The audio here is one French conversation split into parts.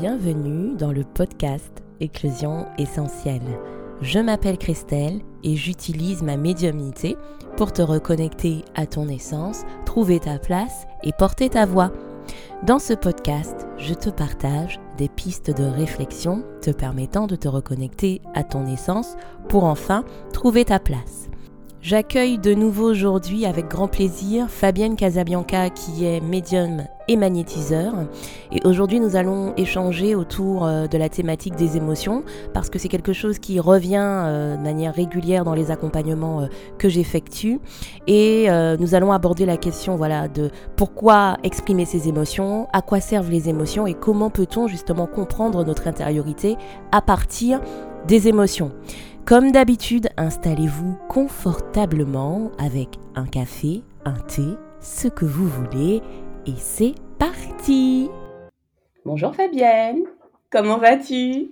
Bienvenue dans le podcast Éclosion essentielle. Je m'appelle Christelle et j'utilise ma médiumnité pour te reconnecter à ton essence, trouver ta place et porter ta voix. Dans ce podcast, je te partage des pistes de réflexion te permettant de te reconnecter à ton essence pour enfin trouver ta place. J'accueille de nouveau aujourd'hui avec grand plaisir Fabienne Casabianca qui est médium et magnétiseur. Et aujourd'hui nous allons échanger autour euh, de la thématique des émotions parce que c'est quelque chose qui revient euh, de manière régulière dans les accompagnements euh, que j'effectue. Et nous allons aborder la question voilà, de pourquoi exprimer ses émotions, à quoi servent les émotions et comment peut-on justement comprendre notre intériorité à partir des émotions. Comme d'habitude, installez-vous confortablement avec un café, un thé, ce que vous voulez, et c'est parti Bonjour Fabienne, comment vas-tu?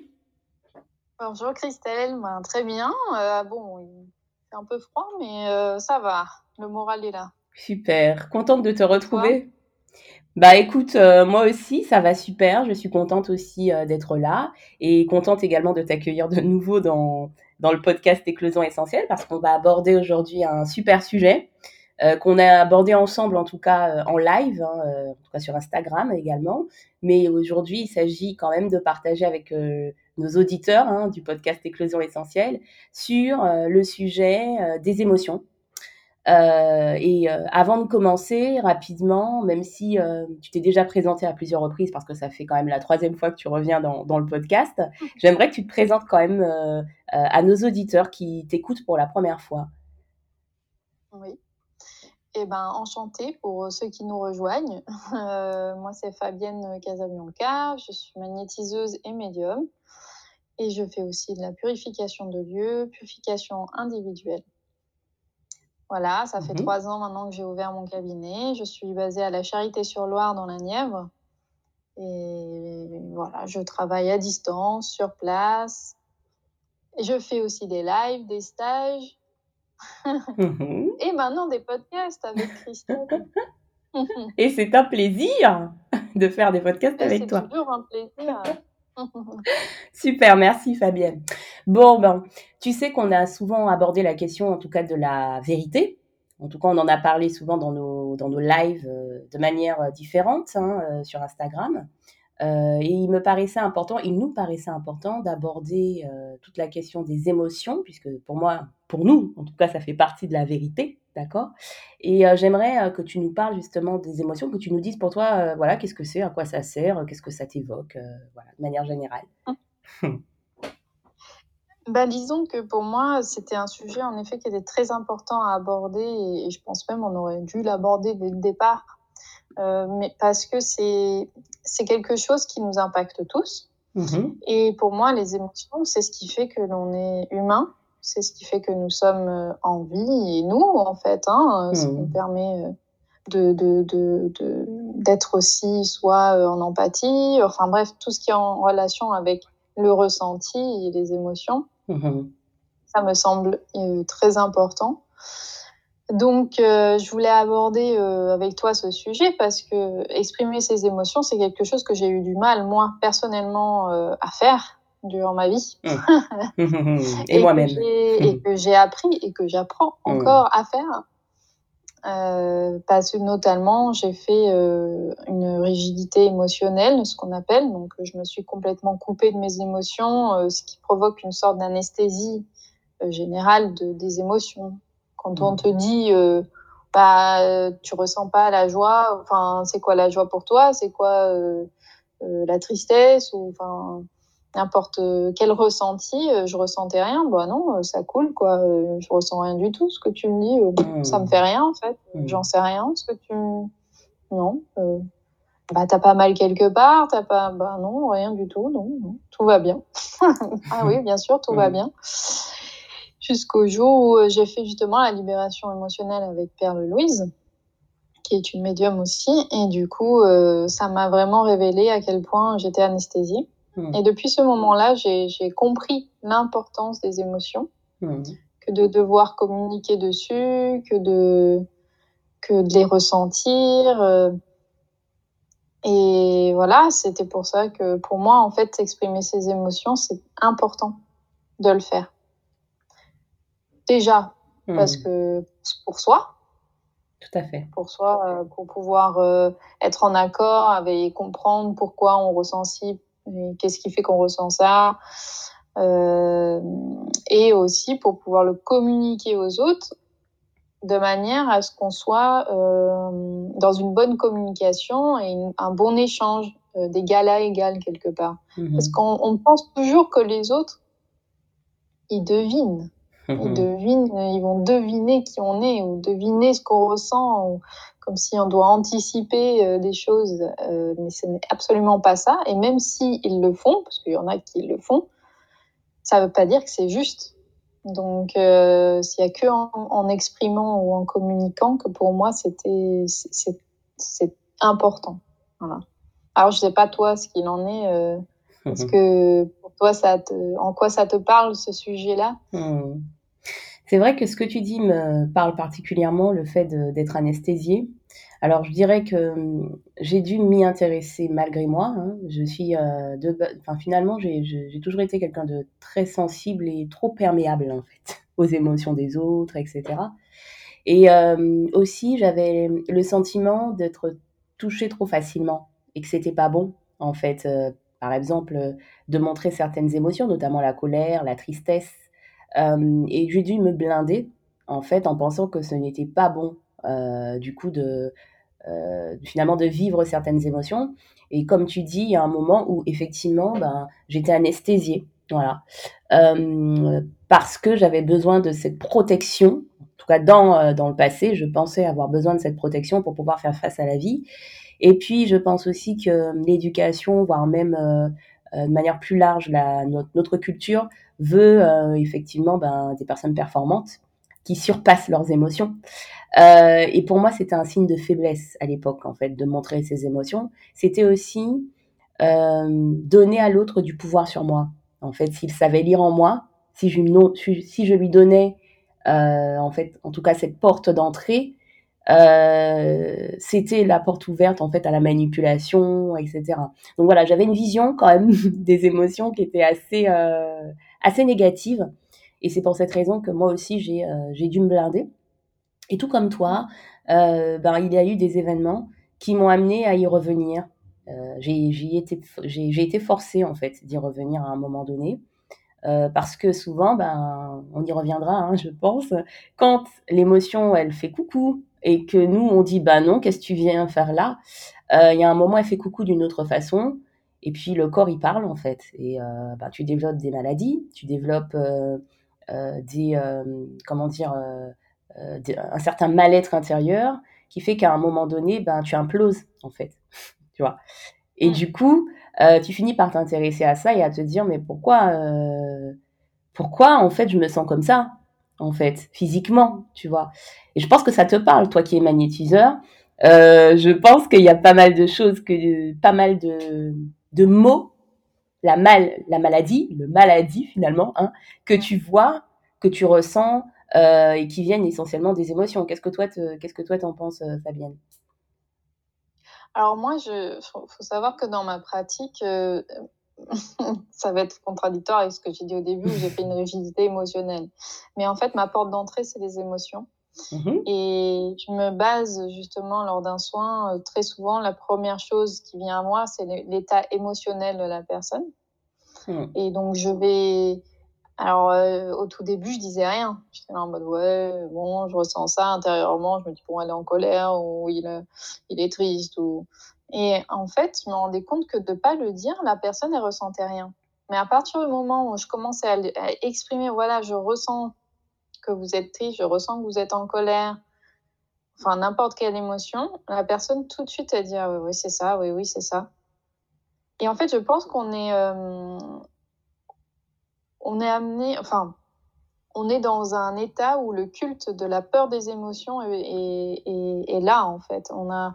Bonjour Christelle, ben, très bien. Euh, bon, il fait un peu froid, mais euh, ça va, le moral est là. Super, contente de te retrouver. Bah écoute, euh, moi aussi, ça va super. Je suis contente aussi d'être là et contente également de t'accueillir de nouveau dans, dans le podcast Éclosion essentielle parce qu'on va aborder aujourd'hui un super sujet euh, qu'on a abordé ensemble en tout cas euh, en live, hein, euh, en tout cas sur Instagram également. Mais aujourd'hui, il s'agit quand même de partager avec nos auditeurs hein, du podcast Éclosion essentielle sur le sujet des émotions. Et avant de commencer, rapidement, même si tu t'es déjà présenté à plusieurs reprises, parce que ça fait quand même la troisième fois que tu reviens dans, dans le podcast, j'aimerais que tu te présentes quand même à nos auditeurs qui t'écoutent pour la première fois. Oui. Eh ben, enchantée pour ceux qui nous rejoignent. moi, c'est Fabienne Casabianca. Je suis magnétiseuse et médium. Et je fais aussi de la purification de lieux, purification individuelle. Voilà, ça fait mhm. trois ans maintenant que j'ai ouvert mon cabinet. Je suis basée à la Charité-sur-Loire dans la Nièvre. Et voilà, je travaille à distance, sur place. Et je fais aussi des lives, des stages. Mhm. Et maintenant des podcasts avec Christophe. Et c'est un plaisir de faire des podcasts avec toi. C'est toujours un plaisir. Super, merci Fabienne. Bon, ben, tu sais qu'on a souvent abordé la question, en tout cas, de la vérité. En tout cas, on en a parlé souvent dans nos, dans nos lives euh, de manière euh, différente hein, euh, sur Instagram. Et il me paraissait important, il nous paraissait important d'aborder toute la question des émotions, puisque pour moi, pour nous, en tout cas, ça fait partie de la vérité. D'accord? Et euh, j'aimerais euh, que tu nous parles justement des émotions, que tu nous dises pour toi, euh, voilà, qu'est-ce que c'est, à quoi ça sert, qu'est-ce que ça t'évoque, voilà, de manière générale. bah, disons que pour moi, c'était un sujet en effet qui était très important à aborder et, je pense même on aurait dû l'aborder dès le départ, mais parce que c'est c'est quelque chose qui nous impacte tous. Mmh et pour moi, les émotions, c'est ce qui fait que l'on est humain c'est ce qui fait que nous sommes euh, en vie et nous, en fait, hein, ce qui mmh. nous permet euh, de, de, de, d'être aussi soit euh, en empathie, enfin bref, tout ce qui est en relation avec le ressenti et les émotions. Mmh. Ça me semble très important. Donc, je voulais aborder avec toi ce sujet parce que exprimer ses émotions, c'est quelque chose que j'ai eu du mal, moi, personnellement, à faire durant ma vie. Mmh. et, moi-même. Et que j'ai appris et que j'apprends mmh. encore à faire. Euh, parce que notamment, j'ai fait euh, une rigidité émotionnelle, ce qu'on appelle. Donc, je me suis complètement coupée de mes émotions, euh, ce qui provoque une sorte d'anesthésie générale de, des émotions. Quand on te dit, bah, tu ressens pas la joie, enfin, c'est quoi la joie pour toi? C'est quoi la tristesse ou enfin n'importe quel ressenti, euh, je ressentais rien. Bah non, euh, ça coule quoi. Euh, je ressens rien du tout. Ce que tu me dis, mmh. ça me fait rien en fait. Mmh. J'en sais rien. Ce que tu non. Bah t'as pas mal quelque part. T'as pas. Bah non, rien du tout. Non, non. tout va bien. ah oui, bien sûr, tout va bien. Jusqu'au jour où j'ai fait justement la libération émotionnelle avec Perle Louise qui est une médium aussi. Et du coup, ça m'a vraiment révélé à quel point j'étais anesthésiée. Hmm. Et depuis ce moment-là, j'ai compris l'importance des émotions, hmm. que de devoir communiquer dessus, que de, que de les ressentir. Euh. Et voilà, c'était pour ça que pour moi, en fait, exprimer ses émotions, c'est important de le faire. Déjà, parce hmm. que pour soi. Tout à fait. Pour soi, euh, pour pouvoir euh, être en accord avec comprendre pourquoi on ressent ci, qu'est-ce qui fait qu'on ressent ça. Euh, et aussi pour pouvoir le communiquer aux autres de manière à ce qu'on soit euh, dans une bonne communication et un bon échange euh, d'égal à égal quelque part. Mhm. Parce qu'on pense toujours que les autres, ils devinent. Ils devinent, ils vont deviner qui on est ou deviner ce qu'on ressent, ou comme si on doit anticiper euh, des choses, mais ce n'est absolument pas ça. Et même s'ils ils le font, parce qu'il y en a qui le font, ça ne veut pas dire que c'est juste. Donc, euh, s'il n'y a que en, exprimant ou en communiquant que pour moi, c'était c'est important. Voilà. Alors, je ne sais pas toi ce qu'il en est. Euh, est-ce que pour toi, ça te, en quoi ça te parle ce sujet-là? Hmm. C'est vrai que ce que tu dis me parle particulièrement, le fait d'être anesthésié. Alors, je dirais que hum, j'ai dû m'y intéresser malgré moi. Hein. Je suis, euh, de, finalement, j'ai toujours été quelqu'un de très sensible et trop perméable en fait aux émotions des autres, etc. Et euh, aussi, j'avais le sentiment d'être touchée trop facilement et que c'était pas bon en fait. Euh, par exemple, de montrer certaines émotions, notamment la colère, la tristesse. Et j'ai dû me blinder en fait en pensant que ce n'était pas bon euh, du coup de euh, finalement de vivre certaines émotions. Et comme tu dis, il y a un moment où effectivement, ben, j'étais anesthésiée, voilà, euh, parce que j'avais besoin de cette protection. En tout cas, dans, dans le passé, je pensais avoir besoin de cette protection pour pouvoir faire face à la vie. Et puis, je pense aussi que l'éducation, voire même de manière plus large, la, notre, culture veut effectivement ben, des personnes performantes qui surpassent leurs émotions. Euh, et pour moi, c'était un signe de faiblesse à l'époque, en fait, de montrer ses émotions. C'était aussi euh, donner à l'autre du pouvoir sur moi. En fait, s'il savait lire en moi, si je, lui donnais, euh, en fait, en tout cas, cette porte d'entrée, c'était la porte ouverte, en fait, à la manipulation, etc. Donc voilà, j'avais une vision quand même des émotions qui était assez, assez négative. Et c'est pour cette raison que moi aussi, j'ai dû me blinder. Et tout comme toi, euh, ben, il y a eu des événements qui m'ont amené à y revenir. Euh, j'ai été, été forcée en fait d'y revenir à un moment donné. Euh, parce que souvent, ben, on y reviendra, hein, je pense, quand l'émotion, elle fait coucou et que nous, on dit, bah non, qu'est-ce que tu viens faire là? Il y a un moment, elle fait coucou d'une autre façon, et puis le corps, il parle, en fait. Et ben, tu développes des maladies, tu développes des, comment dire, euh, un certain mal-être intérieur qui fait qu'à un moment donné, ben, tu imploses, en fait. tu vois? Et mm. du coup, euh, tu finis par t'intéresser à ça et à te dire, mais pourquoi, euh, pourquoi, en fait, je me sens comme ça, en fait, physiquement, tu vois. Et je pense que ça te parle, toi qui es magnétiseur. je pense qu'il y a pas mal de choses, que, pas mal de, de mots, la, mal, la maladie, le maladie finalement, hein, que tu vois, que tu ressens, euh, et qui viennent essentiellement des émotions. Qu'est-ce que toi, qu'est-ce que toi t'en penses, euh, Fabienne? Alors moi, il faut, savoir que dans ma pratique, euh, ça va être contradictoire avec ce que j'ai dit au début, j'ai fait une rigidité émotionnelle. Mais en fait, ma porte d'entrée, c'est les émotions. Mmh et je me base justement lors d'un soin, très souvent, la première chose qui vient à moi, c'est l'état émotionnel de la personne. Mmh. Et donc, je vais alors, euh, au tout début, je disais rien. J'étais là en mode, ouais, bon, je ressens ça intérieurement. Je me dis, bon, elle est en colère ou il, euh, il est triste. Ou... Et en fait, je me rendais compte que de pas le dire, la personne, elle ressentait rien. Mais à partir du moment où je commençais à, exprimer, voilà, je ressens que vous êtes triste, je ressens que vous êtes en colère, enfin, n'importe quelle émotion, la personne, tout de suite, elle dit, ah, oui, oui, c'est ça, oui, oui, c'est ça. Et en fait, je pense qu'on est... Euh, on est amené, enfin, on est dans un état où le culte de la peur des émotions est, là, en fait. On a,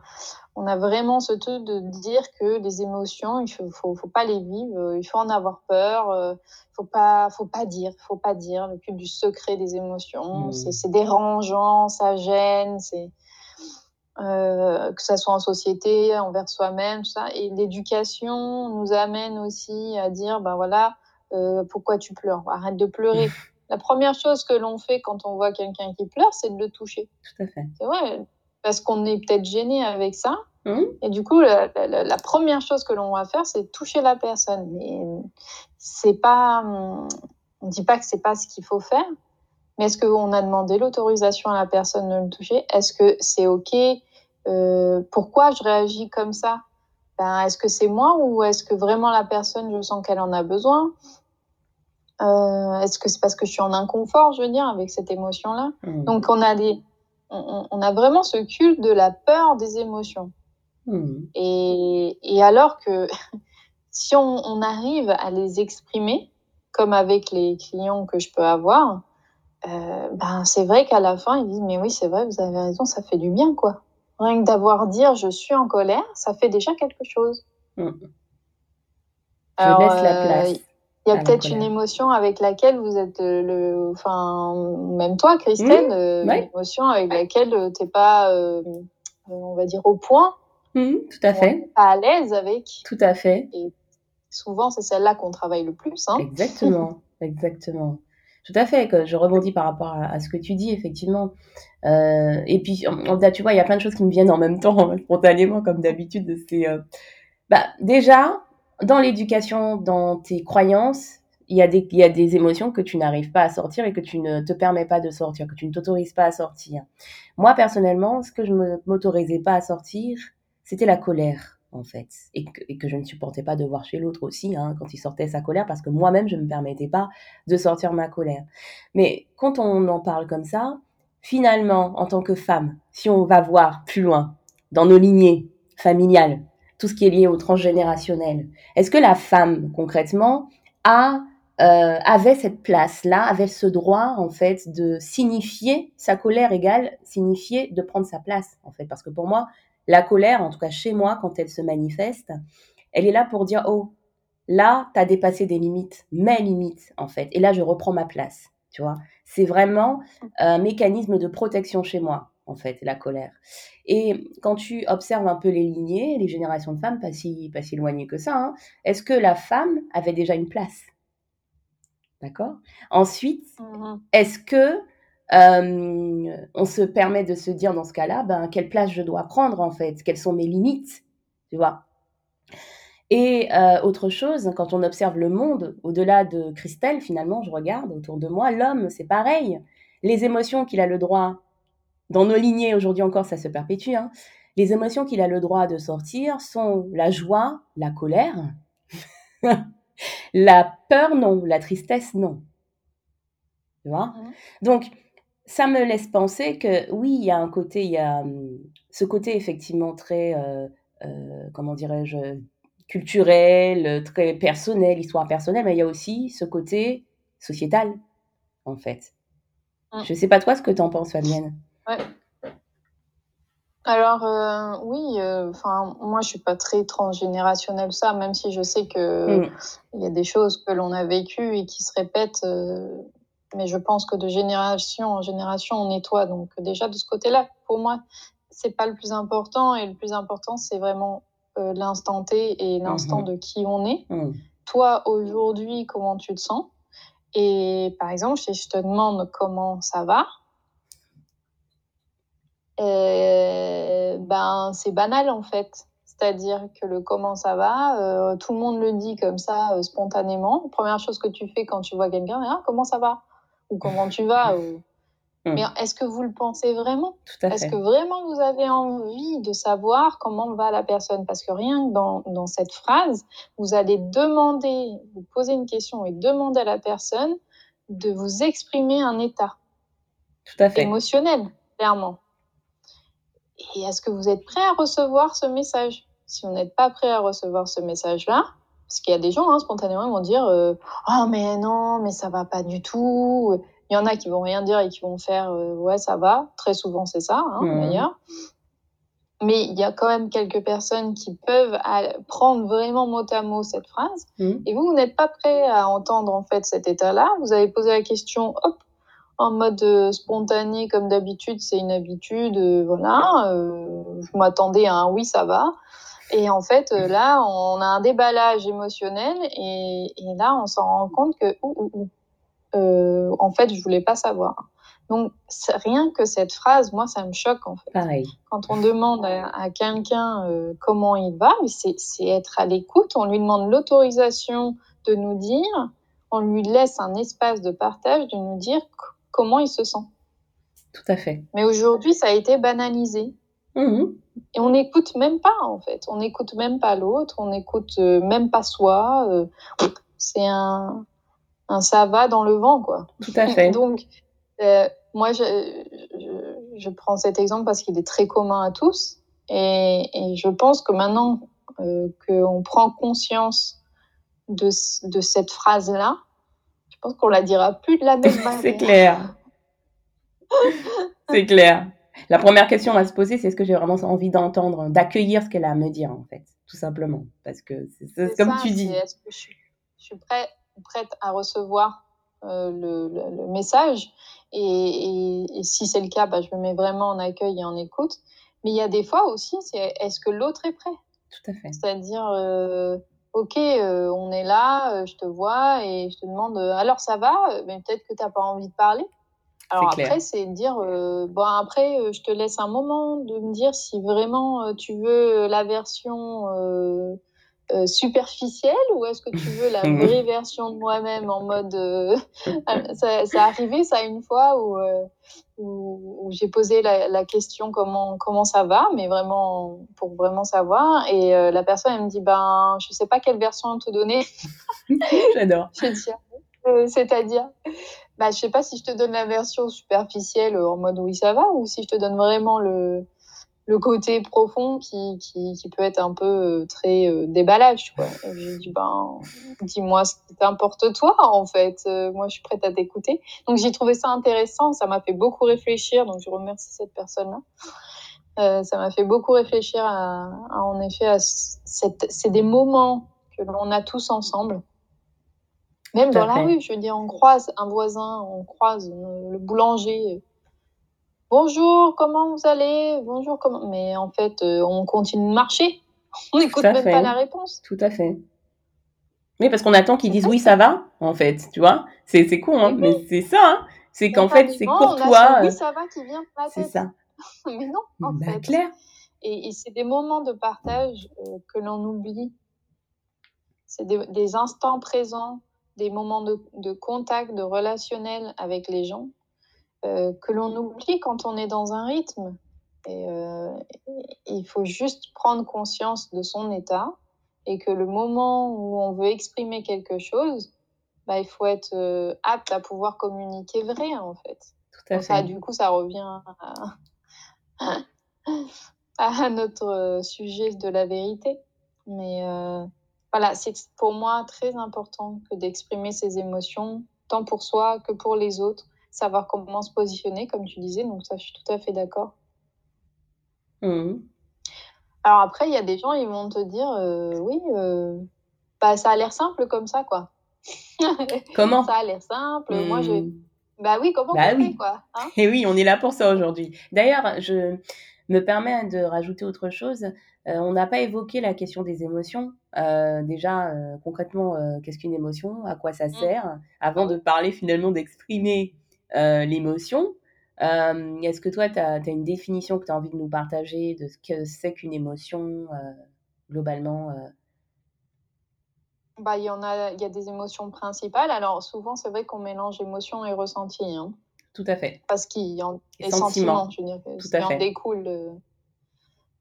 on a vraiment ce truc de dire que les émotions, il faut, faut, pas les vivre, il faut en avoir peur, il faut pas, faut pas dire, faut pas dire, le culte du secret des émotions, mmh. c'est dérangeant, ça gêne, c'est. euh, que ça soit en société, envers soi-même, tout ça. Et l'éducation nous amène aussi à dire, ben voilà, euh, pourquoi tu pleures? Arrête de pleurer. La première chose que l'on fait quand on voit quelqu'un qui pleure, c'est de le toucher. Tout à fait. C'est vrai, parce qu'on est peut-être gêné avec ça. Mmh. Et du coup, la, la, la, première chose que l'on va faire, c'est toucher la personne. Mais c'est pas, on dit pas que c'est pas ce qu'il faut faire, mais est-ce qu'on a demandé l'autorisation à la personne de le toucher? Est-ce que c'est OK? Euh, Pourquoi je réagis comme ça? Ben, Est-ce que c'est moi ou est-ce que vraiment la personne, je sens qu'elle en a besoin? Est-ce que c'est parce que je suis en inconfort, je veux dire, avec cette émotion-là mmh. Donc, on a, des, on, on, a vraiment ce culte de la peur des émotions. Mmh. Et, et, alors que si on, on, arrive à les exprimer, comme avec les clients que je peux avoir, euh, ben c'est vrai qu'à la fin ils disent mais oui c'est vrai vous avez raison ça fait du bien quoi rien que d'avoir dire je suis en colère ça fait déjà quelque chose mmh. Alors, laisse la place il y a peut-être une émotion avec laquelle vous êtes euh, le enfin même toi Christelle mmh. euh, une émotion avec laquelle euh, t'es pas euh, on va dire au point mmh, tout à fait pas à l'aise avec tout à fait et souvent c'est celle-là qu'on travaille le plus hein. exactement exactement tout à fait, que je rebondis par rapport à, à ce que tu dis, effectivement. Euh, et puis, on, tu vois, il y a plein de choses qui me viennent en même temps, spontanément, comme d'habitude. C'est, euh, bah, déjà, dans l'éducation, dans tes croyances, il y, a des, il y a des émotions que tu n'arrives pas à sortir et que tu ne te permets pas de sortir, que tu ne t'autorises pas à sortir. Moi, personnellement, ce que je ne m'autorisais pas à sortir, c'était la colère en fait, et que, et que, je ne supportais pas de voir chez l'autre aussi, hein, quand il sortait sa colère, parce que moi-même, je ne me permettais pas de sortir ma colère. Mais quand on en parle comme ça, finalement, en tant que femme, si on va voir plus loin, dans nos lignées familiales, tout ce qui est lié au transgénérationnel, est-ce que la femme, concrètement, a euh, avait cette place-là, avait ce droit en fait de signifier sa colère égale signifier de prendre sa place en fait, parce que pour moi la colère, en tout cas chez moi, quand elle se manifeste, elle est là pour dire, oh, là, tu as dépassé des limites, mes limites, en fait. Et là, je reprends ma place, tu vois? C'est vraiment un mécanisme de protection chez moi, en fait, la colère. Et quand tu observes un peu les lignées, les générations de femmes, pas si, pas si éloignées que ça, hein, est-ce que la femme avait déjà une place? D'accord? Ensuite, mmh est-ce que euh, on se permet de se dire dans ce cas-là, ben, quelle place je dois prendre en fait, quelles sont mes limites, tu vois? Et euh, autre chose, quand on observe le monde, au-delà de Christelle, finalement, je regarde autour de moi, l'homme, c'est pareil. Les émotions qu'il a le droit, dans nos lignées aujourd'hui encore, ça se perpétue, hein, les émotions qu'il a le droit de sortir sont la joie, la colère, la peur, non, la tristesse, non. Tu vois? Mmh. Donc, ça me laisse penser que oui, il y a un côté, il y a hum, ce côté effectivement très, euh, euh, comment dirais-je, culturel, très personnel, histoire personnelle, mais il y a aussi ce côté sociétal, en fait. Mmh. Je ne sais pas toi ce que tu en penses, Fabienne. Ouais. Alors euh, oui, enfin moi je suis pas très transgénérationnelle ça, même si je sais que mmh. il y a des choses que l'on a vécues et qui se répètent mais je pense que de génération en génération, on nettoie. Donc déjà de ce côté-là, pour moi, c'est pas le plus important. Et le plus important, c'est vraiment euh, l'instant T et l'instant mmh de qui on est. Mmh. Toi, aujourd'hui, comment tu te sens? Et par exemple, si je te demande comment ça va, euh, ben c'est banal en fait. C'est-à-dire que le comment ça va, euh, tout le monde le dit comme ça euh, spontanément. Première chose que tu fais quand tu vois quelqu'un, ah, comment ça va? Ou comment tu vas. Ou... Mais est-ce que vous le pensez vraiment? Est-ce que vraiment vous avez envie de savoir comment va la personne? Parce que rien que dans, dans cette phrase, vous allez demander, vous poser une question et demander à la personne de vous exprimer un état Tout à fait. émotionnel, clairement. Et est-ce que vous êtes prêt à recevoir ce message? Si vous n'êtes pas prêt à recevoir ce message-là, parce qu'il y a des gens, hein, spontanément, ils vont dire euh, Oh, mais non, mais ça va pas du tout. Il y en a qui vont rien dire et qui vont faire euh, Ouais, ça va. Très souvent, c'est ça, hein, mmh. d'ailleurs. Mais il y a quand même quelques personnes qui peuvent prendre vraiment mot à mot cette phrase. Mmh. Et vous, vous n'êtes pas prêt à entendre en fait cet état-là. Vous avez posé la question Hop, en mode spontané comme d'habitude, c'est une habitude, voilà. je m'attendais à un oui, ça va. Et en fait, là, on a un déballage émotionnel et, et là, on s'en rend compte que, en fait, je voulais pas savoir. Donc, rien que cette phrase, moi, ça me choque en fait. Pareil. Quand on demande à, quelqu'un euh, comment il va, c'est être à l'écoute. On lui demande l'autorisation de nous dire, on lui laisse un espace de partage de nous dire comment il se sent. Tout à fait. Mais aujourd'hui, ça a été banalisé. Mmh Et on n'écoute même pas, en fait. On n'écoute même pas l'autre, on n'écoute euh, même pas soi. Euh, c'est un, un ça va dans le vent, quoi. Tout à fait. Donc, moi, je, je, je, prends cet exemple parce qu'il est très commun à tous. Et, et je pense que maintenant euh, qu'on prend conscience de, de cette phrase-là, pense qu'on la dira plus de la même manière. c'est clair. c'est clair. La première question à se poser, c'est est-ce que j'ai vraiment envie d'entendre, d'accueillir ce qu'elle a à me dire, en fait, tout simplement. Parce que c'est comme tu dis. Est-ce que je suis, je suis prête, prête à recevoir euh, le, le, message? Et, et, si c'est le cas, bah, je me mets vraiment en accueil et en écoute. Mais il y a des fois aussi, c'est est-ce que l'autre est prêt? Tout à fait. C'est-à-dire, euh, ok, euh, on est là, euh, je te vois et je te demande, euh, alors ça va Mais peut-être que tu n'as pas envie de parler. Alors après, c'est de dire, bon après, je te laisse un moment de me dire si vraiment tu veux la version euh, superficielle ou est-ce que tu veux la vraie version de moi-même en mode euh, ça, ça arrivé ça une fois où, euh, où, j'ai posé la, la, question comment comment ça va mais vraiment pour vraiment savoir. Et la personne elle me dit ben je sais pas quelle version te donner. J'adore. C'est-à-dire bah je sais pas si je te donne la version superficielle en mode oui ça va ou si je te donne vraiment le le côté profond qui, qui, qui, peut être un peu euh, très euh, déballage. Quoi. J'ai dit, ben, dis-moi ce qui t'importe toi, en fait. Euh, moi, je suis prête à t'écouter. Donc, j'ai trouvé ça intéressant. Ça m'a fait beaucoup réfléchir. Donc, je remercie cette personne-là. Euh, ça m'a fait beaucoup réfléchir à, à en effet, à cette, c'est des moments que l'on a tous ensemble. Même dans la rue, je veux dire, on croise un voisin, on croise le boulanger bonjour, comment vous allez? Bonjour, comment Mais en fait, euh, on continue de marcher. On n'écoute même pas la réponse. Tout à fait. Oui, parce qu'on attend qu'ils disent oui, ça va, en fait, tu vois. C'est, con, hein, mais c'est ça. Hein. C'est qu'en fait, c'est courtois. oui, ça va qui vient C'est ça. mais non, en bah, fait. Clair. Et, et c'est des moments de partage euh, que l'on oublie. C'est des, des, instants présents, des moments de, de contact, de relationnel avec les gens euh, que l'on oublie quand on est dans un rythme. Et, euh, il faut juste prendre conscience de son état et que le moment où on veut exprimer quelque chose, bah, il faut être euh, apte à pouvoir communiquer vrai en fait. Tout à fait. Ça, du coup, ça revient à, à notre sujet de la vérité. Mais euh, voilà, c'est pour moi très important que d'exprimer ses émotions, tant pour soi que pour les autres, savoir comment se positionner, comme tu disais. Donc ça, je suis tout à fait d'accord. Mmh. Alors après, il y a des gens, ils vont te dire, euh, oui, euh, bah, ça a l'air simple comme ça, quoi. Comment? Ça a l'air simple. Moi, je... Mmh. Bah oui, comment bah oui. quoi hein? Et oui, on est là pour ça aujourd'hui. D'ailleurs, je me permets de rajouter autre chose. Euh, on n'a pas évoqué la question des émotions. Euh, déjà, euh, concrètement, qu'est-ce qu'une émotion? À quoi ça mmh. sert? Avant de parler finalement d'exprimer l'émotion. Euh, est-ce que toi, tu as, une définition que tu as envie de nous partager de ce que c'est qu'une émotion euh, globalement bah, il y en a, il y a des émotions principales. Alors souvent, c'est vrai qu'on mélange émotion et ressenti. Hein. Tout à fait. Parce qu'il y a des sentiments, je veux dire, Tout à fait. en découle.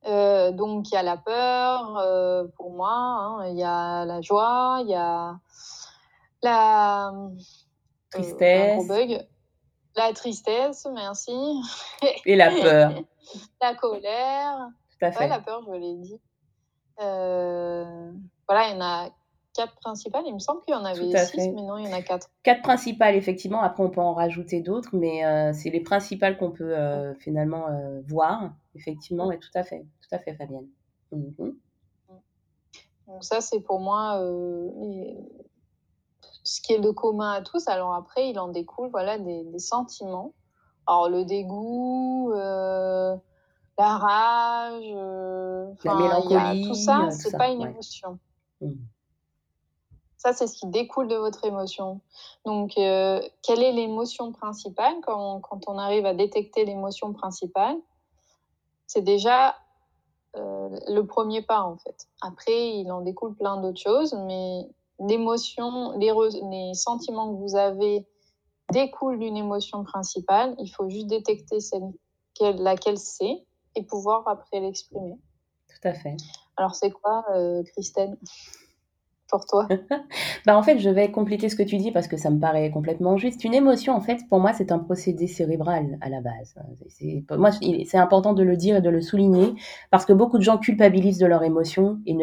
Euh, donc il y a la peur euh, pour moi, hein. il y a la joie, il y a la tristesse, bug. La tristesse, merci. Et la peur. la colère. Tout à fait. Ouais, la peur, je l'ai dit. Euh, voilà, il y en a quatre principales. Il me semble qu'il y en avait six, mais non, il y en a quatre. Quatre principales, effectivement. Après, on peut en rajouter d'autres, mais euh, c'est les principales qu'on peut euh, finalement euh, voir. Effectivement, et tout à fait. Tout à fait, Fabienne. Mm -hmm. Donc ça, c'est pour moi les... ce qui est de commun à tous. Alors après, il en découle voilà, des, sentiments. Alors le dégoût, euh, la rage, euh, la mélancolie, tout ça, c'est pas une émotion. Mmh. Ça, c'est ce qui découle de votre émotion. Donc, euh, quelle est l'émotion principale quand quand on arrive à détecter l'émotion principale? C'est déjà euh, le premier pas en fait. Après, il en découle plein d'autres choses, mais l'émotion, les, les, sentiments que vous avez découlent d'une émotion principale. Il faut juste détecter celle, laquelle c'est et pouvoir après l'exprimer. Tout à fait. Alors, c'est quoi, euh, Christelle? Pour toi bah En fait, je vais compléter ce que tu dis parce que ça me paraît complètement juste. Une émotion, en fait, pour moi, c'est un procédé cérébral à la base. C'est, moi, c'est important de le dire et de le souligner parce que beaucoup de gens culpabilisent de leurs émotions et,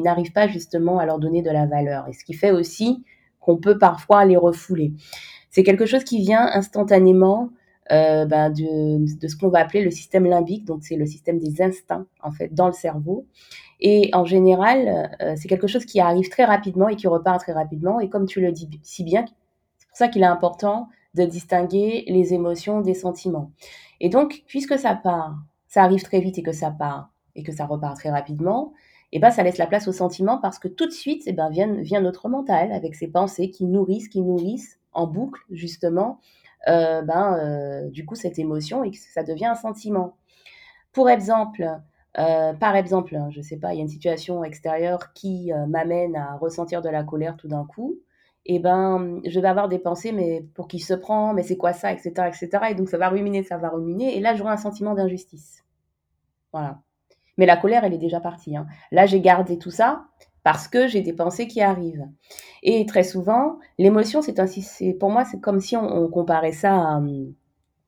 n'arrivent pas justement à leur donner de la valeur. Et ce qui fait aussi qu'on peut parfois les refouler. C'est quelque chose qui vient instantanément euh, bah, de, de, ce qu'on va appeler le système limbique, donc c'est le système des instincts en fait dans le cerveau. Et en général, euh, c'est quelque chose qui arrive très rapidement et qui repart très rapidement. Et comme tu le dis si bien, c'est pour ça qu'il est important de distinguer les émotions des sentiments. Et donc, puisque ça part, ça arrive très vite et que ça part et que ça repart très rapidement, eh ben ça laisse la place aux sentiments parce que tout de suite, eh ben vient, vient notre mental avec ses pensées qui nourrissent, qui nourrissent en boucle justement, euh, ben euh, du coup cette émotion et que ça devient un sentiment. Pour exemple, euh, par exemple, hein, je sais pas, il y a une situation extérieure qui euh, m'amène à ressentir de la colère tout d'un coup. Et eh ben, je vais avoir des pensées, mais pour qui se prend, mais c'est quoi ça, etc., etc. Et donc ça va ruminer, ça va ruminer. Et là, j'aurai un sentiment d'injustice. Voilà. Mais la colère, elle est déjà partie. Hein. Là, j'ai gardé tout ça parce que j'ai des pensées qui arrivent. Et très souvent, l'émotion, c'est ainsi, pour moi, c'est comme si on, comparait ça à, hum,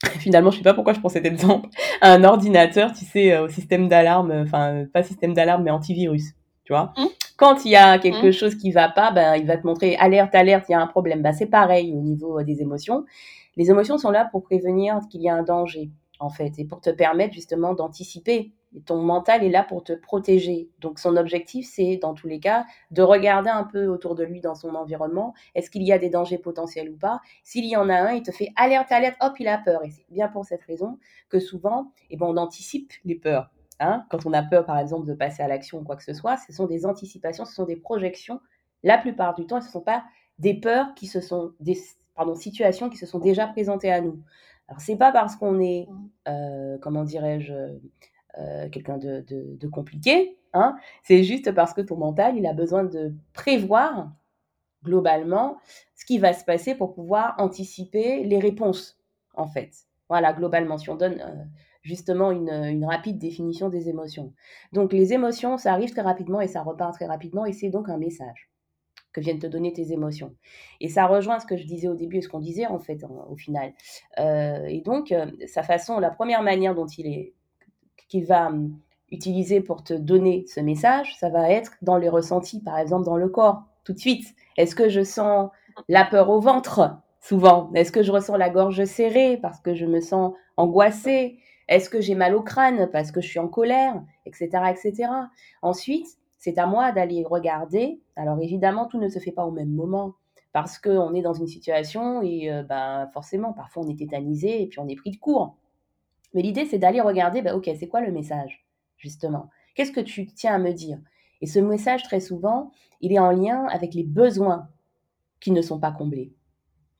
finalement, je sais pas pourquoi je prends cet exemple, un ordinateur, tu sais, euh, au système d'alarme, enfin, pas système d'alarme, mais antivirus, tu vois. Mmh. Quand il y a quelque mmh. chose qui va pas, ben, il va te montrer alerte, alerte, il y a un problème. Ben, c'est pareil au niveau euh, des émotions. Les émotions sont là pour prévenir qu'il y a un danger en fait, et pour te permettre justement d'anticiper. Ton mental est là pour te protéger. Donc son objectif, c'est dans tous les cas de regarder un peu autour de lui dans son environnement. Est-ce qu'il y a des dangers potentiels ou pas? S'il y en a un, il te fait alerte, alerte, hop, il a peur. Et c'est bien pour cette raison que souvent, eh ben, on anticipe les peurs. Hein Quand on a peur, par exemple, de passer à l'action ou quoi que ce soit, ce sont des anticipations, ce sont des projections. La plupart du temps, ce ne sont pas des peurs qui se sont, des pardon, situations qui se sont déjà présentées à nous. Alors, c'est pas parce qu'on est, mmh. euh, comment dirais-je, euh, quelqu'un de, de, compliqué, hein, c'est juste parce que ton mental, il a besoin de prévoir globalement ce qui va se passer pour pouvoir anticiper les réponses, en fait. Voilà, globalement, si on donne euh, justement une, rapide définition des émotions. Donc, les émotions, ça arrive très rapidement et ça repart très rapidement et c'est donc un message que viennent te donner tes émotions. Et ça rejoint ce que je disais au début et ce qu'on disait en fait au final. Euh, et donc, sa façon, la première manière dont il est, qu'il va hum, utiliser pour te donner ce message, ça va être dans les ressentis, par exemple dans le corps, tout de suite. Est-ce que je sens la peur au ventre Souvent? Est-ce que je ressens la gorge serrée parce que je me sens angoissée? Est-ce que j'ai mal au crâne parce que je suis en colère? Etc. etc. Ensuite, c'est à moi d'aller regarder. Alors évidemment, tout ne se fait pas au même moment parce qu'on est dans une situation et euh, ben, forcément, parfois on est tétanisé et puis on est pris de court. Mais l'idée, c'est d'aller regarder, ben, ok, c'est quoi le message, justement? Qu'est-ce que tu tiens à me dire? Et ce message, très souvent, il est en lien avec les besoins qui ne sont pas comblés,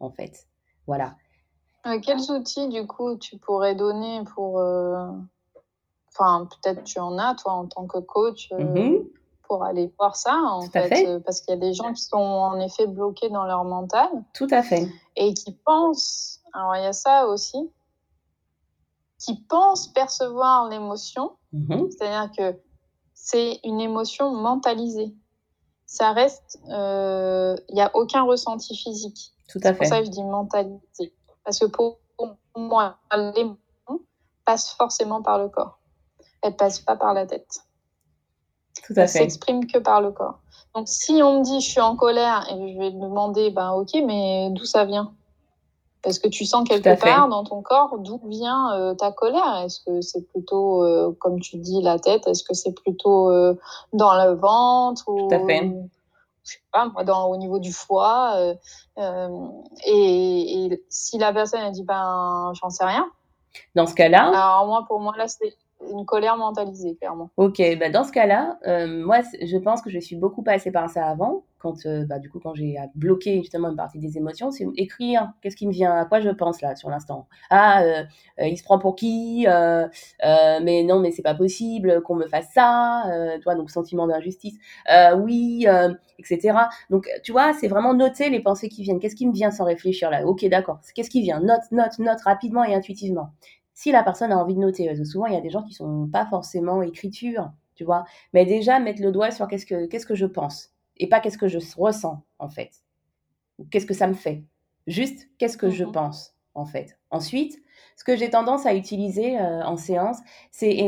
en fait. Voilà. Euh, quels outils, du coup, tu pourrais donner pour... Euh, enfin, peut-être tu en as, toi, en tant que coach, mm-hmm pour aller voir ça, en fait, euh, parce qu'il y a des gens qui sont en effet bloqués dans leur mental. Tout à fait. Et qui pensent, alors il y a ça aussi, qui pensent percevoir l'émotion, mm-hmm. c'est-à-dire que c'est une émotion mentalisée. Ça reste, euh, il n'y a aucun ressenti physique. Tout à fait. C'est pour ça que je dis mentalisé. Parce que pour moi, l'émotion passe forcément par le corps. Elle passe pas par la tête. Tout à fait. s'exprime que par le corps. Donc, si on me dit je suis en colère et je vais demander, ben ok, mais d'où ça vient? Est-ce que tu sens quelque part dans ton corps d'où vient euh, ta colère Est-ce que c'est plutôt, euh, comme tu dis, la tête? Est-ce que c'est plutôt euh, dans le ventre ou, Tout à fait. je sais pas, moi, dans, au niveau du foie. Euh, euh, et, et, si la personne a dit, ben, j'en sais rien? Dans ce cas-là. Alors, moi, pour moi, là, c'est une colère mentalisée, clairement. Ok, bah dans ce cas-là, euh, moi, je pense que je suis beaucoup passée par ça avant, quand, euh, bah, du coup, quand j'ai bloqué justement une partie des émotions, c'est écrire qu'est-ce qui me vient, à quoi je pense là, sur l'instant? Ah, euh, euh il se prend pour qui? Euh, Mais non, mais c'est pas possible qu'on me fasse ça, toi, donc sentiment d'injustice, oui, etc. Donc, tu vois, c'est vraiment noter les pensées qui viennent. Qu'est-ce qui me vient sans réfléchir là? Ok, d'accord. Qu'est-ce qui vient? Note, note, note rapidement et intuitivement si la personne a envie de noter, parce que souvent il y a des gens qui sont pas forcément écriture, tu vois, mais déjà mettre le doigt sur qu'est-ce que qu'est-ce que je pense et pas qu'est-ce que je ressens en fait, ou qu'est-ce que ça me fait, juste qu'est-ce que je mmh pense en fait. Ensuite, ce que j'ai tendance à utiliser euh, en séance, c'est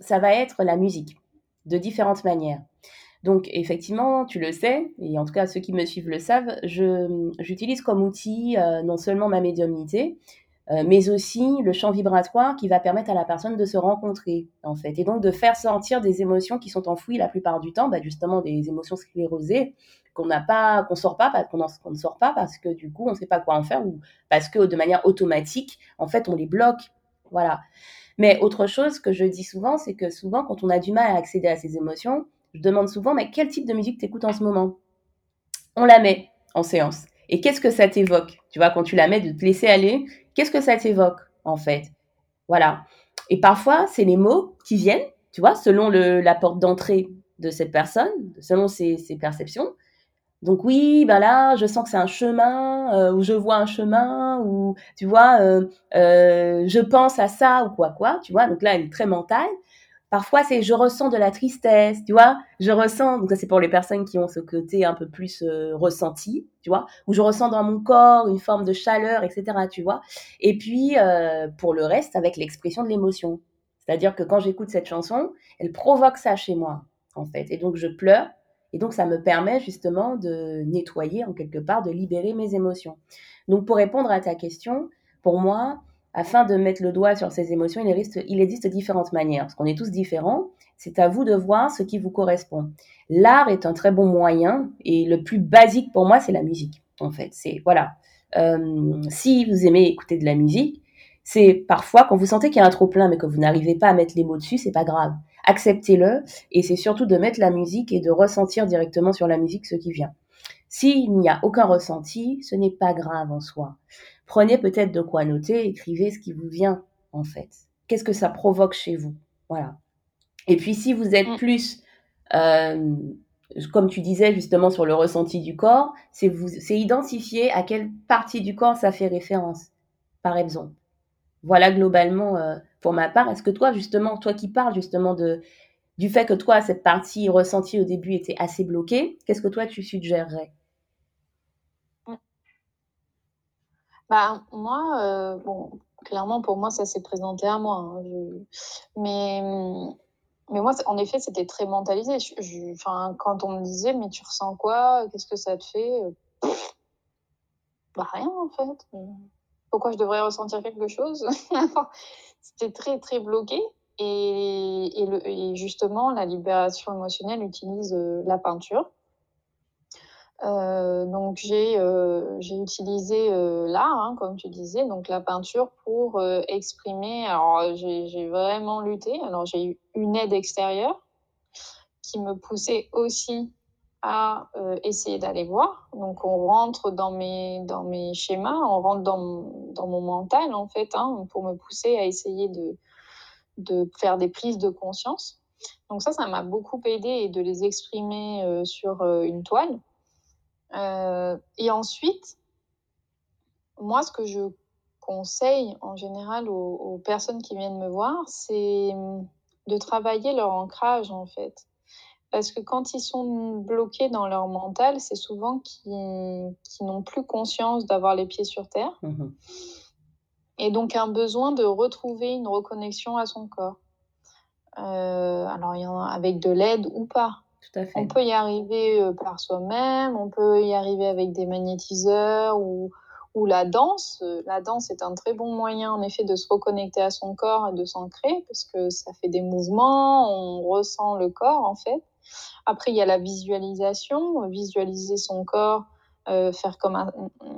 ça va être la musique de différentes manières. Donc effectivement, tu le sais, et en tout cas ceux qui me suivent le savent, j'utilise comme outil euh, non seulement ma médiumnité, euh, mais aussi le champ vibratoire qui va permettre à la personne de se rencontrer, en fait, et donc de faire sortir des émotions qui sont enfouies la plupart du temps, bah, justement des émotions sclérosées qu'on n'a pas, qu'on sort pas, qu'on ne sort pas parce que du coup on ne sait pas quoi en faire ou parce que de manière automatique, en fait, on les bloque, voilà. Mais autre chose que je dis souvent, c'est que souvent quand on a du mal à accéder à ces émotions, je demande souvent, mais quel type de musique t'écoutes en ce moment? On la met en séance. Et qu'est-ce que ça t'évoque? Tu vois, quand tu la mets, de te laisser aller, qu'est-ce que ça t'évoque, en fait? Voilà. Et parfois, c'est les mots qui viennent, tu vois, selon la porte d'entrée de cette personne, selon ses, ses, perceptions. Donc oui, ben là, je sens que c'est un chemin, euh, ou je vois un chemin, ou tu vois, euh, euh, je pense à ça, ou quoi, quoi, tu vois. Donc là, elle est très mentale. Parfois, c'est je ressens de la tristesse, tu vois. Je ressens, donc ça c'est pour les personnes qui ont ce côté un peu plus euh, ressenti, tu vois, où je ressens dans mon corps une forme de chaleur, etc., tu vois. Et puis, euh, pour le reste, avec l'expression de l'émotion. C'est-à-dire que quand j'écoute cette chanson, elle provoque ça chez moi, en fait. Et donc, je pleure. Et donc, ça me permet justement de nettoyer, en quelque part, de libérer mes émotions. Donc, pour répondre à ta question, pour moi, afin de mettre le doigt sur ces émotions, il existe, différentes manières, parce qu'on est tous différents. C'est à vous de voir ce qui vous correspond. L'art est un très bon moyen, et le plus basique pour moi, c'est la musique. En fait, c'est voilà. Euh, si vous aimez écouter de la musique, c'est parfois quand vous sentez qu'il y a un trop plein, mais que vous n'arrivez pas à mettre les mots dessus, c'est pas grave. Acceptez-le, et c'est surtout de mettre la musique et de ressentir directement sur la musique ce qui vient. S'il n'y a aucun ressenti, ce n'est pas grave en soi prenez peut-être de quoi noter, écrivez ce qui vous vient en fait. Qu'est-ce que ça provoque chez vous? Voilà. Et puis si vous êtes mm. plus, euh, comme tu disais justement sur le ressenti du corps, c'est vous, c'est identifier à quelle partie du corps ça fait référence, par exemple. Voilà globalement euh, pour ma part. Est-ce que toi justement, toi qui parles justement de du fait que toi cette partie ressentie au début était assez bloquée, qu'est-ce que toi tu suggérerais? Bah, moi, euh, bon, clairement, pour moi, ça s'est présenté à moi. Hein, mais, mais moi, en effet, c'était très mentalisé. Quand on me disait, mais tu ressens quoi? Qu'est-ce que ça te fait? Bah, rien, en fait. Pourquoi je devrais ressentir quelque chose? C'était très, très bloqué. Et, et, le, et, justement, la libération émotionnelle utilise euh, la peinture. Euh, donc j'ai euh, utilisé euh, l'art, hein, comme tu disais, donc la peinture pour euh, exprimer. Alors j'ai vraiment lutté. Alors j'ai eu une aide extérieure qui me poussait aussi à essayer d'aller voir. Donc on rentre dans mes dans mes schémas, on rentre dans dans mon mental en fait, hein, pour me pousser à essayer de de faire des prises de conscience. Donc ça, ça m'a beaucoup aidé de les exprimer sur une toile. Euh, et ensuite, moi, ce que je conseille en général aux, aux personnes qui viennent me voir, c'est de travailler leur ancrage en fait. Parce que quand ils sont bloqués dans leur mental, c'est souvent qu'ils qu n'ont plus conscience d'avoir les pieds sur terre. Mmh. Et donc un besoin de retrouver une reconnexion à son corps. Euh, alors, il y en a avec de l'aide ou pas. On peut y arriver euh, par soi-même, on peut y arriver avec des magnétiseurs ou, la danse. Euh, la danse est un très bon moyen, en effet, de se reconnecter à son corps et de s'ancrer parce que ça fait des mouvements, on ressent le corps, en fait. Après, il y a la visualisation, visualiser son corps, euh, faire comme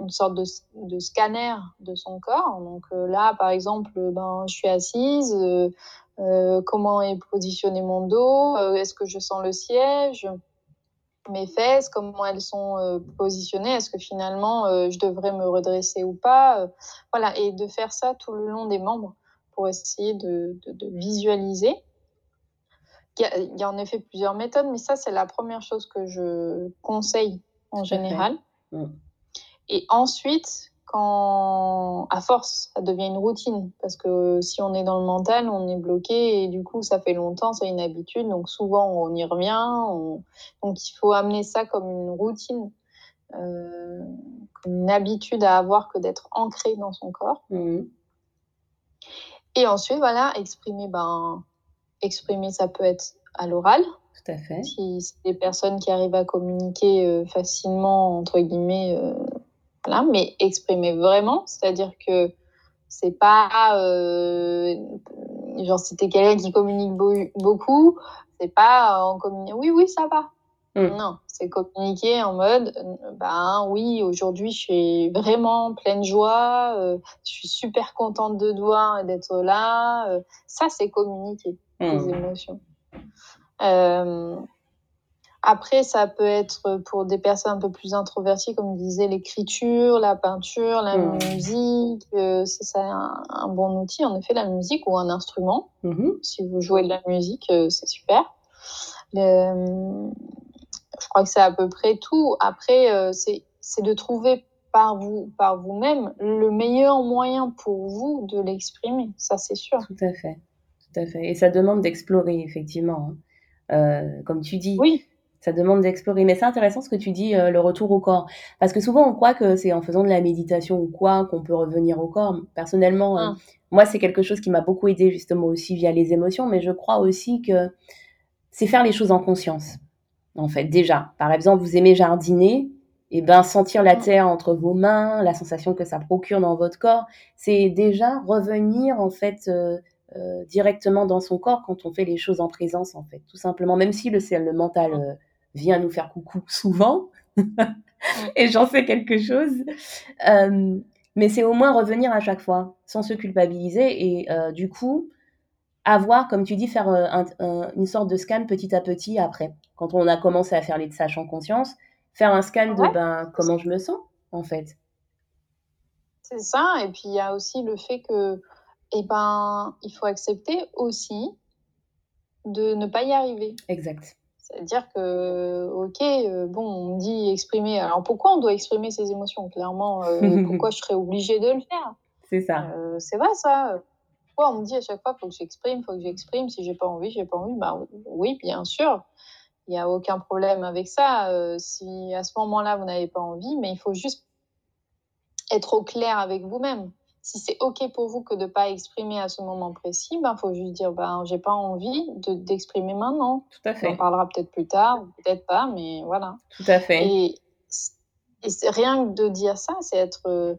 une sorte de, scanner de son corps. Donc là, par exemple, ben, je suis assise, comment est positionné mon dos, est-ce que je sens le siège, mes fesses, comment elles sont positionnées, est-ce que finalement je devrais me redresser ou pas? voilà, et de faire ça tout le long des membres pour essayer de, de, de visualiser. Il y, a, il y, a, en effet plusieurs méthodes, mais ça, c'est la première chose que je conseille en général. Mm. Et ensuite, quand, à force, ça devient une routine. Parce que si on est dans le mental, on est bloqué et du coup, ça fait longtemps, c'est une habitude. Donc souvent, on y revient. Donc il faut amener ça comme une routine, euh, comme une habitude à avoir que d'être ancré dans son corps. Mm. Et ensuite, voilà, exprimer, ben, exprimer, ça peut être à l'oral, tout à fait. Si c'est des personnes qui arrivent à communiquer euh, facilement, entre guillemets, euh, mais exprimer vraiment, c'est-à-dire que c'est pas euh, genre si t'es quelqu'un qui communique beaucoup, c'est pas en communiquant oui oui ça va. Mm. Non, c'est communiquer en mode ben oui aujourd'hui je suis vraiment pleine joie, euh, je suis super contente de toi d'être là. Euh, ça c'est communiquer mm. les émotions. Après, ça peut être pour des personnes un peu plus introverties, comme disait l'écriture, la peinture, la mmh. musique. Euh, c'est un, un, bon outil, en effet, la musique ou un instrument. Mmh. Si vous jouez de la musique, euh, c'est super. je crois que c'est à peu près tout. Après, euh, c'est de trouver par vous, par vous-même, le meilleur moyen pour vous de l'exprimer. Ça, c'est sûr. Tout à fait. Tout à fait. Et ça demande d'explorer, effectivement. Hein. Comme tu dis. Oui. Ça demande d'explorer. Mais c'est intéressant ce que tu dis, euh, le retour au corps. Parce que souvent, on croit que c'est en faisant de la méditation ou quoi qu'on peut revenir au corps. Personnellement, euh, ah. moi, c'est quelque chose qui m'a beaucoup aidé justement aussi via les émotions. Mais je crois aussi que c'est faire les choses en conscience. En fait, déjà. Par exemple, vous aimez jardiner. Et eh ben sentir la ah. terre entre vos mains, la sensation que ça procure dans votre corps, c'est déjà revenir en fait euh, directement dans son corps quand on fait les choses en présence, en fait. Tout simplement, même si le, le mental euh, vient nous faire coucou souvent, et j'en sais quelque chose, euh, mais c'est au moins revenir à chaque fois, sans se culpabiliser, et du coup, avoir, comme tu dis, faire une sorte de scan petit à petit après, quand on a commencé à faire les tâches en conscience, faire un scan de ben, comment je me sens, en fait. C'est ça, et puis il y a aussi le fait que eh ben, il faut accepter aussi de ne pas y arriver. Exact. C'est-à-dire que, ok, euh, bon, on me dit exprimer. Alors pourquoi on doit exprimer ses émotions Clairement, euh, pourquoi je serais obligée de le faire? C'est ça. Euh, c'est vrai ça. Pourquoi on me dit à chaque fois, faut que j'exprime, faut que j'exprime. Si j'ai pas envie, j'ai pas envie? Bah oui, bien sûr. Il n'y a aucun problème avec ça. si à ce moment-là, vous n'avez pas envie, mais il faut juste être au clair avec vous-même si c'est OK pour vous que de ne pas exprimer à ce moment précis, il ben, faut juste dire ben, j'ai pas envie d'exprimer maintenant. Tout à fait. On parlera peut-être plus tard, peut-être pas, mais voilà. Tout à fait. Et, et rien que de dire ça, c'est être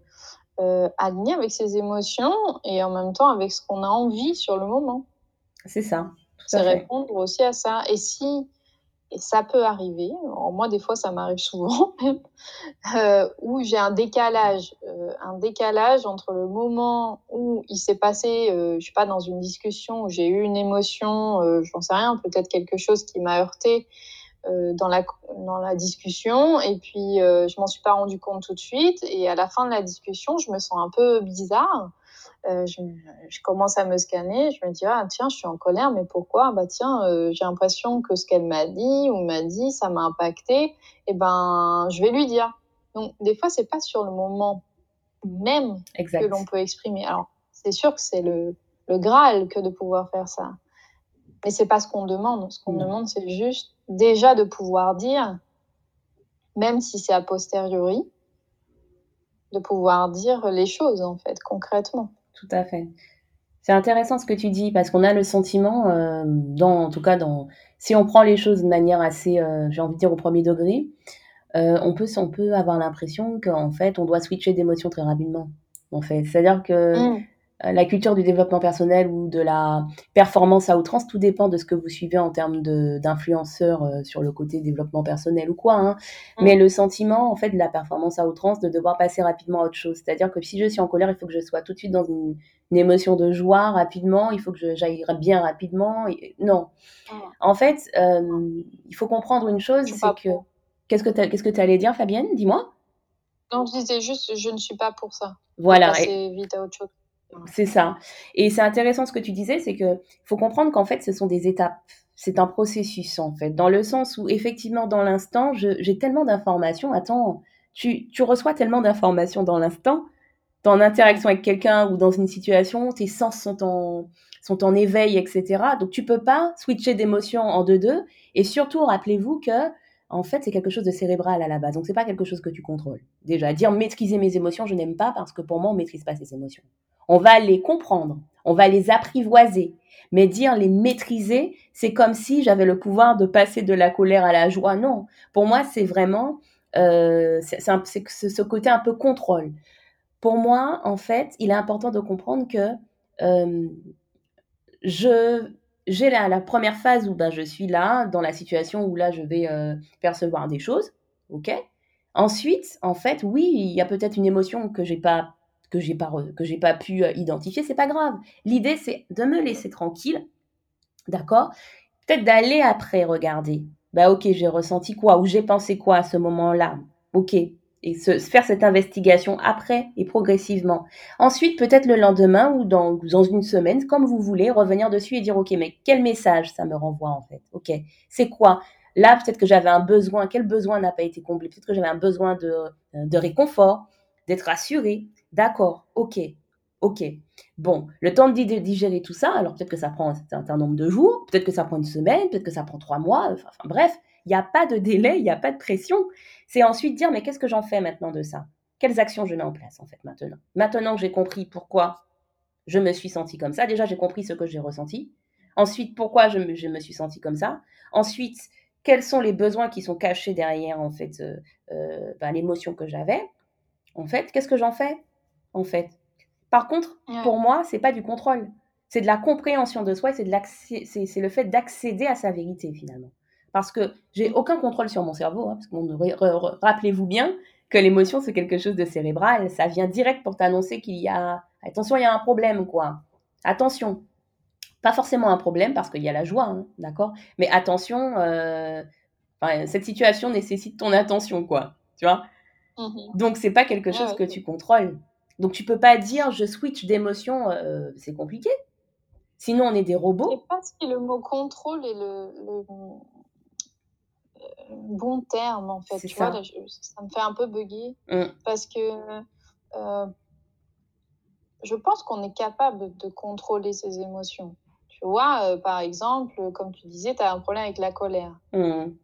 euh, aligné avec ses émotions et en même temps avec ce qu'on a envie sur le moment. C'est ça. C'est répondre aussi à ça. Et si et ça peut arriver, moi des fois ça m'arrive souvent euh, où j'ai un décalage, euh, un décalage entre le moment où il s'est passé, euh, je sais pas, dans une discussion où j'ai eu une émotion, euh, j'en sais rien, peut-être quelque chose qui m'a heurté dans la dans la discussion, et puis je m'en suis pas rendu compte tout de suite, et à la fin de la discussion, je me sens un peu bizarre. Euh, je, je, commence à me scanner, je me dis ah tiens je suis en colère mais pourquoi? Bah tiens euh, j'ai l'impression que ce qu'elle m'a dit ou m'a dit ça m'a impacté. Et eh ben je vais lui dire. Donc des fois c'est pas sur le moment même exact. que l'on peut exprimer. Alors c'est sûr que c'est le, le graal que de pouvoir faire ça. Mais c'est pas ce qu'on demande. Ce qu'on demande c'est juste déjà de pouvoir dire même si c'est a posteriori de pouvoir dire les choses en fait concrètement tout à fait. C'est intéressant ce que tu dis parce qu'on a le sentiment, euh, dans, en tout cas, dans, si on prend les choses de manière assez, euh, j'ai envie de dire, au premier degré, euh, on, peut, on peut avoir l'impression qu'en fait, on doit switcher d'émotion très rapidement. En fait, c'est-à-dire que mm. Euh, la culture du développement personnel ou de la performance à outrance, tout dépend de ce que vous suivez en termes d'influenceurs euh, sur le côté développement personnel ou quoi. Hein. Mm. Mais le sentiment, en fait, de la performance à outrance, de devoir passer rapidement à autre chose. C'est-à-dire que si je suis en colère, il faut que je sois tout de suite dans une, émotion de joie rapidement, il faut que j'aille bien rapidement. non. Mm. En fait, euh, il faut comprendre une chose, c'est que... Qu'est-ce que tu qu'est-ce que allais dire, Fabienne? Dis-moi. Non, je disais juste, je ne suis pas pour ça. Voilà. C'est vite à autre chose. C'est ça. Et c'est intéressant ce que tu disais, c'est que faut comprendre qu'en fait, ce sont des étapes. C'est un processus, en fait, dans le sens où, effectivement, dans l'instant, j'ai tellement d'informations. Attends, tu, tu reçois tellement d'informations dans l'instant, dans l'interaction avec quelqu'un ou dans une situation, tes sens sont en, sont en éveil, etc. Donc, tu peux pas switcher d'émotion en deux-deux. Et surtout, rappelez-vous que en fait, c'est quelque chose de cérébral à la base. Donc, c'est pas quelque chose que tu contrôles. Déjà, dire maîtriser mes émotions, je n'aime pas parce que pour moi, on maîtrise pas ses émotions. On va les comprendre, on va les apprivoiser. Mais dire les maîtriser, c'est comme si j'avais le pouvoir de passer de la colère à la joie. Non, pour moi, c'est vraiment euh, c'est ce côté un peu contrôle. Pour moi, en fait, il est important de comprendre que euh, je j'ai la, première phase où ben, je suis là, dans la situation où là, je vais euh, percevoir des choses. OK? Ensuite, en fait, oui, il y a peut-être une émotion que j'ai pas que j'ai pas que j'ai pas pu euh, identifier, c'est pas grave. L'idée c'est de me laisser tranquille. D'accord? Peut-être d'aller après regarder. Bah OK, j'ai ressenti quoi ou j'ai pensé quoi à ce moment-là? OK, et faire cette investigation après et progressivement. Ensuite, peut-être le lendemain ou dans, dans une semaine, comme vous voulez, revenir dessus et dire, OK, mais quel message ça me renvoie en fait? OK, c'est quoi? Là, peut-être que j'avais un besoin, quel besoin n'a pas été comblé? Peut-être que j'avais un besoin de, de réconfort, d'être assuré. D'accord, OK, OK. Bon, le temps de digérer tout ça, alors peut-être que ça prend un certain nombre de jours, peut-être que ça prend une semaine, peut-être que ça prend trois mois, enfin bref, il n'y a pas de délai, il n'y a pas de pression. C'est ensuite dire, mais qu'est-ce que j'en fais maintenant de ça? Quelles actions je mets en place, en fait, maintenant? Maintenant que j'ai compris pourquoi je me suis sentie comme ça, déjà j'ai compris ce que j'ai ressenti. Ensuite, pourquoi je me, suis sentie comme ça? Ensuite, quels sont les besoins qui sont cachés derrière, en fait, euh, euh, ben, l'émotion que j'avais? En fait, qu'est-ce que j'en fais, en fait Par contre, pour moi, c'est pas du contrôle. C'est de la compréhension de soi et c'est le fait d'accéder à sa vérité, finalement parce que j'ai aucun contrôle sur mon cerveau. Hein, parce que rappelez-vous bien que l'émotion c'est quelque chose de cérébral, ça vient direct pour t'annoncer qu'il y a attention, il y a un problème quoi. Attention, pas forcément un problème parce qu'il y a la joie, hein, d'accord? Mais attention, euh, cette situation nécessite ton attention quoi, tu vois? Mmh Donc c'est pas quelque chose que tu contrôles. Donc tu peux pas dire je switch d'émotion, euh, c'est compliqué. Sinon on est des robots. Je sais pas si le mot contrôle est le bon terme en fait. Tu ça. vois, ça me fait un peu bugger mm. parce que euh, je pense qu'on est capable de contrôler ses émotions. Tu vois, euh, par exemple, comme tu disais, tu as un problème avec la colère. Mm.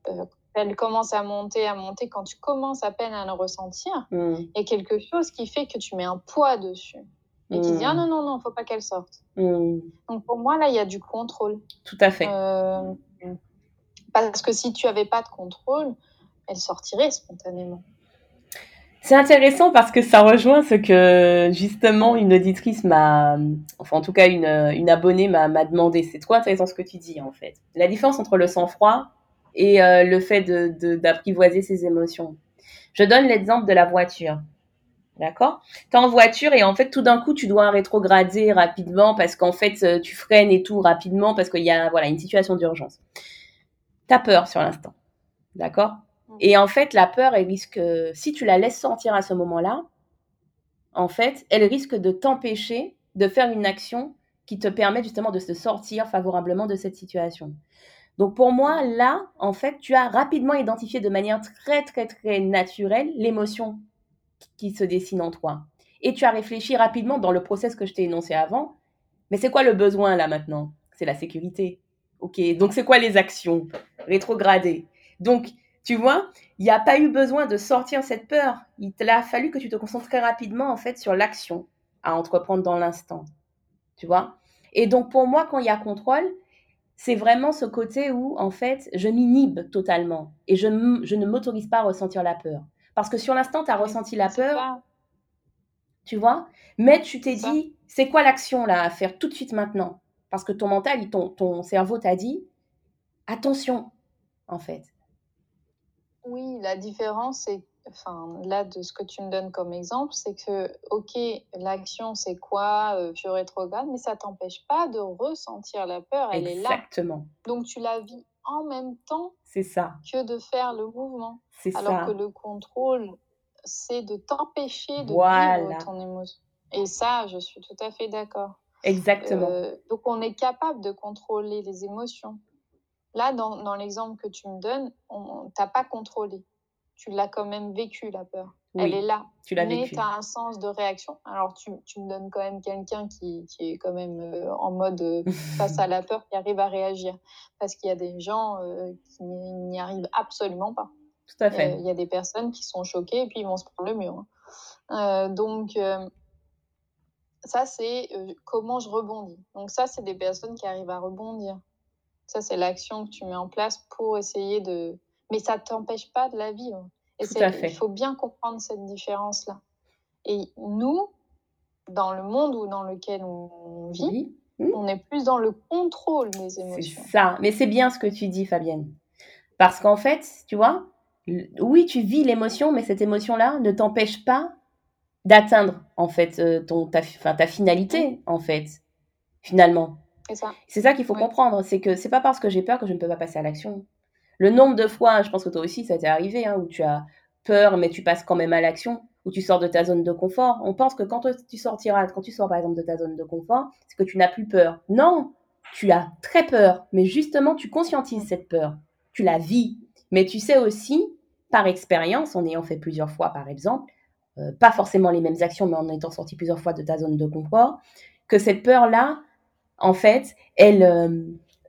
Euh, elle commence à monter, à monter. Quand tu commences à peine à le ressentir, mm. il y a quelque chose qui fait que tu mets un poids dessus. Et tu dis, ah non, non, non, faut pas qu'elle sorte. Donc pour moi, là, il y a du contrôle. Tout à fait. Parce que si tu n'avais pas de contrôle, elle sortirait spontanément. C'est intéressant parce que ça rejoint ce que justement une auditrice m'a, enfin en tout cas une, une abonnée m'a demandé. C'est trop intéressant ce que tu dis en fait. La différence entre le sang-froid et euh, le fait d'apprivoiser de, ses émotions. Je donne l'exemple de la voiture. D'accord? Tu es en voiture et en fait, tout d'un coup, tu dois rétrograder rapidement parce qu'en fait, euh, tu freines et tout rapidement parce qu'il y a voilà, une situation d'urgence tu peur sur l'instant. D'accord? Mm. Et en fait, la peur, elle risque, si tu la laisses sortir à ce moment-là, en fait, elle risque de t'empêcher de faire une action qui te permet justement de se sortir favorablement de cette situation. Donc pour moi, là, en fait, tu as rapidement identifié de manière très, très, très naturelle l'émotion qui se dessine en toi. Et tu as réfléchi rapidement dans le process que je t'ai énoncé avant. Mais c'est quoi le besoin là maintenant? C'est la sécurité. Ok, donc c'est quoi les actions? Rétrogradées Donc, tu vois, il n'y a pas eu besoin de sortir cette peur. Il a fallu que tu te concentres très rapidement en fait sur l'action à entreprendre dans l'instant. Tu vois? Et donc pour moi, quand il y a contrôle, c'est vraiment ce côté où en fait je m'inhibe totalement et je, je ne m'autorise pas à ressentir la peur. Parce que sur l'instant, tu as ressenti la peur. tu vois? Mais tu t'es dit, c'est quoi l'action là à faire tout de suite maintenant? Parce que ton mental, ton, ton cerveau t'a dit, attention, en fait. Oui, la différence, c'est, enfin, là, de ce que tu me donnes comme exemple, c'est que, ok, l'action, c'est quoi, euh, je rétrograde, mais ça t'empêche pas de ressentir la peur, elle est là. Exactement. Donc, tu la vis en même temps c'est ça. que de faire le mouvement. C'est ça. Alors que le contrôle, c'est de t'empêcher de vivre ton émotion. Et ça, je suis tout à fait d'accord. Exactement. Euh, donc, on est capable de contrôler les émotions. Là, dans, dans l'exemple que tu me donnes, on t'a pas contrôlé. Tu l'as quand même vécu, la peur. Elle est là. Tu l'as mais tu as un sens de réaction. Alors, tu, tu me donnes quand même quelqu'un qui, qui, est quand même euh, en mode euh, face à la peur, qui arrive à réagir. Parce qu'il y a des gens qui n'y arrivent absolument pas. Tout à fait. Il y a des personnes qui sont choquées et puis ils vont se prendre le mur. Hein. donc, ça, c'est euh, comment je rebondis. Donc ça, c'est des personnes qui arrivent à rebondir. Ça, c'est l'action que tu mets en place pour essayer de... Mais ça ne t'empêche pas de la vivre. Et Tout à fait. il faut bien comprendre cette différence-là. Et nous, dans le monde où, dans lequel on vit, on est plus dans le contrôle des émotions. C'est ça. Mais c'est bien ce que tu dis, Fabienne. Parce qu'en fait, tu vois, oui, tu vis l'émotion, mais cette émotion-là ne t'empêche pas d'atteindre en fait euh, ton ta, ta finalité en fait finalement. C'est ça, qu'il faut comprendre, c'est que c'est pas parce que j'ai peur que je ne peux pas passer à l'action. Le nombre de fois, je pense que toi aussi ça t'est arrivé, hein, où tu as peur mais tu passes quand même à l'action, où tu sors de ta zone de confort. On pense que quand tu sortiras, quand tu sors par exemple de ta zone de confort, c'est que tu n'as plus peur. Non, tu as très peur, mais justement tu conscientises cette peur, tu la vis. Mais tu sais aussi, par expérience, en ayant fait plusieurs fois par exemple, euh, pas forcément les mêmes actions, mais en étant sorti plusieurs fois de ta zone de confort, que cette peur-là, en fait, elle, euh,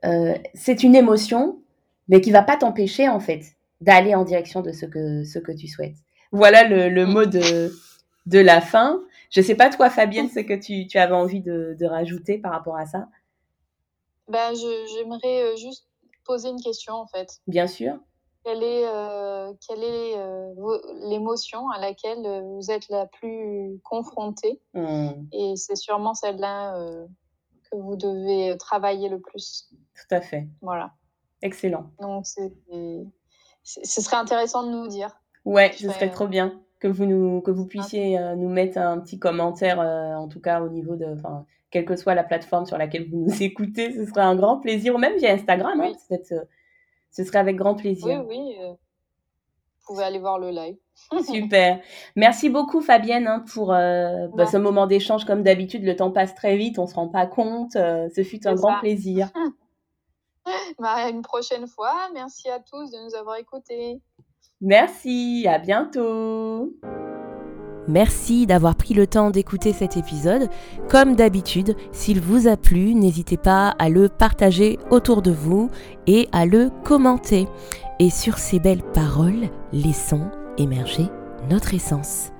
euh, c'est une émotion, mais qui va pas t'empêcher, en fait, d'aller en direction de ce que, ce que tu souhaites. Voilà le, mot de, de la fin. Je sais pas, toi, Fabienne, ce que tu, tu avais envie de, de, rajouter par rapport à ça? Ben, j'aimerais juste poser une question, en fait. Bien sûr quelle est, euh, quelle est euh, l'émotion à laquelle euh, vous êtes la plus confrontée? Mmh. Et c'est sûrement celle-là que vous devez travailler le plus. Tout à fait. Voilà. Excellent. Donc, ce serait intéressant de nous dire. Ouais, ce serait trop bien que vous, nous, que vous puissiez nous mettre un petit commentaire, en tout cas au niveau de, enfin, quelle que soit la plateforme sur laquelle vous nous écoutez, ce serait un grand plaisir, ou même via Instagram, hein, peut-être ce serait avec grand plaisir. Oui, oui. Vous pouvez aller voir le live. Super. Merci beaucoup Fabienne hein, pour euh, bah, ce moment d'échange. Comme d'habitude, le temps passe très vite, on se rend pas compte. Euh, ce fut un grand plaisir. bah, une prochaine fois. Merci à tous de nous avoir écoutés. Merci, à bientôt. Merci d'avoir pris le temps d'écouter cet épisode. Comme d'habitude, s'il vous a plu, n'hésitez pas à le partager autour de vous et à le commenter. Et sur ces belles paroles, laissons émerger notre essence.